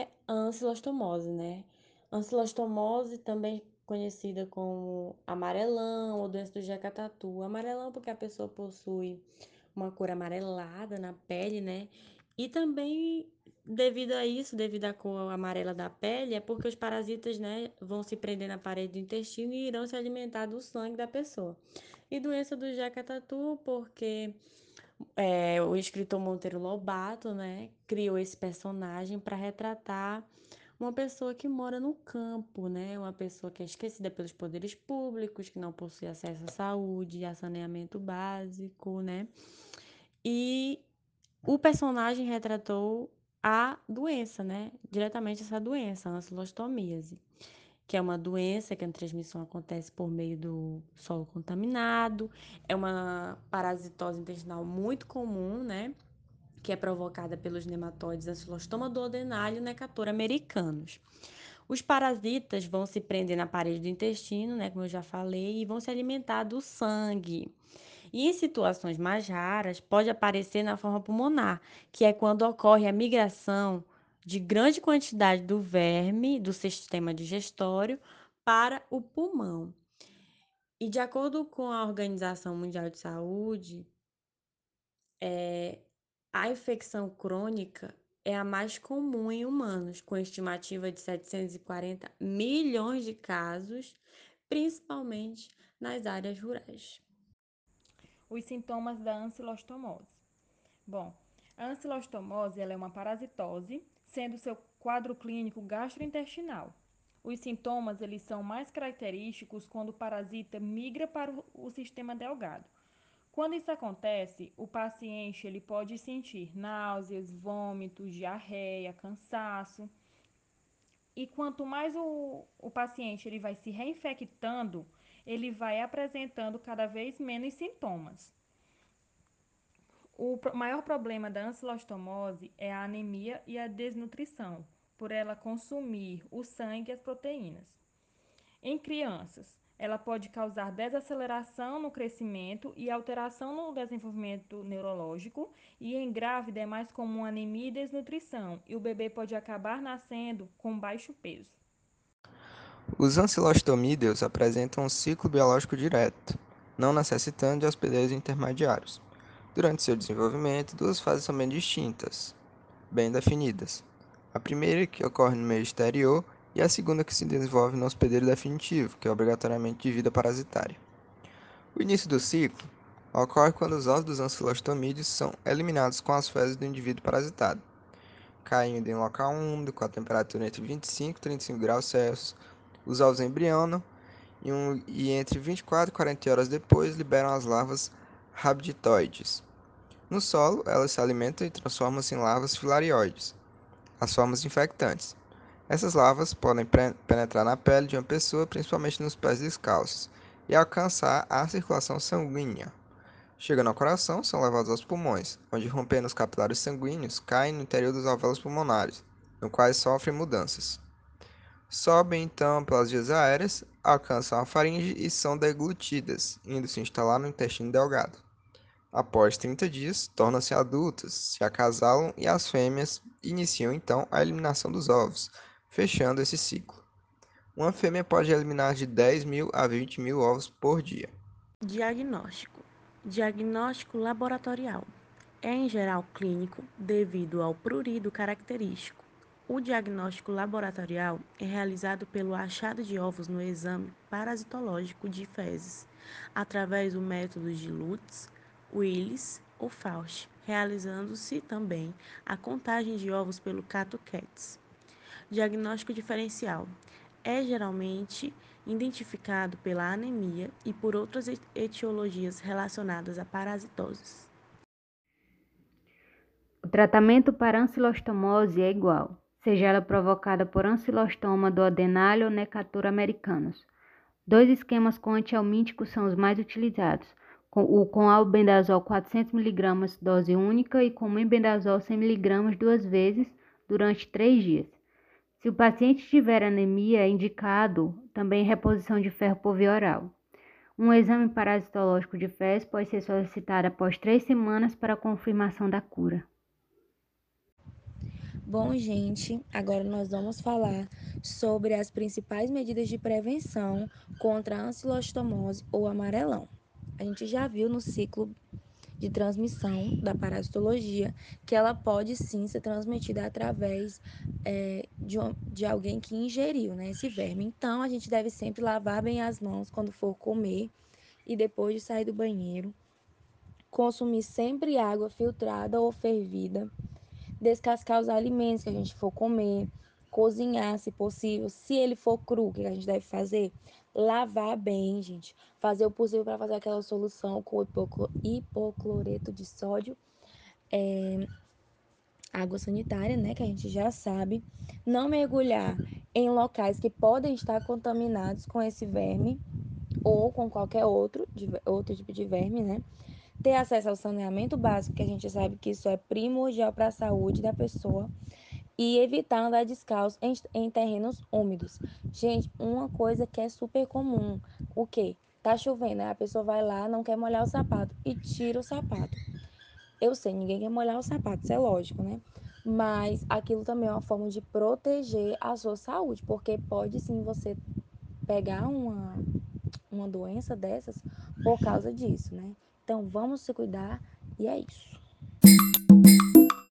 é a ancilostomose, né? Ancilostomose, também conhecida como amarelão ou doença do Jeca-Tatu. Amarelão porque a pessoa possui uma cor amarelada na pele, né? E também devido a isso, devido à cor amarela da pele, é porque os parasitas, né, vão se prender na parede do intestino e irão se alimentar do sangue da pessoa. E doença do Jeca-Tatu porque é, o escritor Monteiro Lobato, né, criou esse personagem para retratar uma pessoa que mora no campo, né, uma pessoa que é esquecida pelos poderes públicos, que não possui acesso à saúde, a saneamento básico, né, e o personagem retratou a doença, né, diretamente essa doença, a ancilostomíase que é uma doença que a transmissão acontece por meio do solo contaminado, é uma parasitose intestinal muito comum, né? Que é provocada pelos nematóides Ancylostoma duodenale e Necator americanos. Os parasitas vão se prender na parede do intestino, né, como eu já falei, e vão se alimentar do sangue. E em situações mais raras, pode aparecer na forma pulmonar, que é quando ocorre a migração de grande quantidade do verme do sistema digestório para o pulmão. E de acordo com a Organização Mundial de Saúde, é, a infecção crônica é a mais comum em humanos, com estimativa de 740 milhões de casos, principalmente nas áreas rurais. Os sintomas da ancilostomose. Bom, a ancilostomose é uma parasitose sendo seu quadro clínico gastrointestinal. Os sintomas eles são mais característicos quando o parasita migra para o sistema delgado. Quando isso acontece, o paciente ele pode sentir náuseas, vômitos, diarreia, cansaço. E quanto mais o, o paciente ele vai se reinfectando, ele vai apresentando cada vez menos sintomas. O maior problema da ancilostomose é a anemia e a desnutrição, por ela consumir o sangue e as proteínas. Em crianças, ela pode causar desaceleração no crescimento e alteração no desenvolvimento neurológico, e em grávida é mais comum anemia e desnutrição, e o bebê pode acabar nascendo com baixo peso. Os ancilostomídeos apresentam um ciclo biológico direto, não necessitando de hospedeiros intermediários. Durante seu desenvolvimento, duas fases são bem distintas, bem definidas. A primeira, que ocorre no meio exterior, e a segunda, que se desenvolve no hospedeiro definitivo, que é obrigatoriamente de vida parasitária. O início do ciclo ocorre quando os ovos dos ancilostomídeos são eliminados com as fezes do indivíduo parasitado, caindo em um local úmido com a temperatura entre 25 e 35 graus Celsius. Os ovos embrionam e, um, e entre 24 e 40 horas depois liberam as larvas rabditoides. No solo, elas se alimentam e transformam-se em larvas filarioides, as formas infectantes. Essas larvas podem penetrar na pele de uma pessoa, principalmente nos pés descalços, e alcançar a circulação sanguínea. Chegando ao coração, são levados aos pulmões, onde rompendo os capilares sanguíneos, caem no interior dos alvéolos pulmonares, no quais sofrem mudanças. Sobem então pelas vias aéreas, alcançam a faringe e são deglutidas, indo se instalar no intestino delgado. Após 30 dias, tornam-se adultas, se acasalam e as fêmeas iniciam então a eliminação dos ovos, fechando esse ciclo. Uma fêmea pode eliminar de 10 mil a 20 mil ovos por dia. Diagnóstico: Diagnóstico laboratorial. É em geral clínico devido ao prurido característico. O diagnóstico laboratorial é realizado pelo achado de ovos no exame parasitológico de fezes, através do método de Lutz, Willis ou Faust, realizando-se também a contagem de ovos pelo Cato Cats. Diagnóstico diferencial é geralmente identificado pela anemia e por outras etiologias relacionadas a parasitoses. O tratamento para ancilostomose é igual, seja ela provocada por ancilostoma do adenale ou necatura americanos. Dois esquemas com antialmíticos são os mais utilizados, com, o com albendazol 400mg dose única e com mebendazol 100mg duas vezes durante três dias. Se o paciente tiver anemia, é indicado também reposição de ferro por via oral. Um exame parasitológico de fezes pode ser solicitado após três semanas para confirmação da cura. Bom, gente, agora nós vamos falar sobre as principais medidas de prevenção contra a ancilostomose ou amarelão. A gente já viu no ciclo de transmissão da parasitologia que ela pode sim ser transmitida através é, de, de alguém que ingeriu né, esse verme. Então, a gente deve sempre lavar bem as mãos quando for comer e depois de sair do banheiro. Consumir sempre água filtrada ou fervida descascar os alimentos que a gente for comer, cozinhar, se possível. Se ele for cru, o que a gente deve fazer? Lavar bem, gente. Fazer o possível para fazer aquela solução com hipocloreto de sódio. É, água sanitária, né, que a gente já sabe. Não mergulhar em locais que podem estar contaminados com esse verme ou com qualquer outro, outro tipo de verme, né? Ter acesso ao saneamento básico, que a gente sabe que isso é primordial para a saúde da pessoa, e evitar andar descalço em, em terrenos úmidos. Gente, uma coisa que é super comum, o que? Tá chovendo, né? a pessoa vai lá, não quer molhar o sapato e tira o sapato. Eu sei, ninguém quer molhar o sapato, isso é lógico, né? Mas aquilo também é uma forma de proteger a sua saúde, porque pode sim você pegar uma, uma doença dessas por causa disso, né? Então vamos se cuidar e é isso.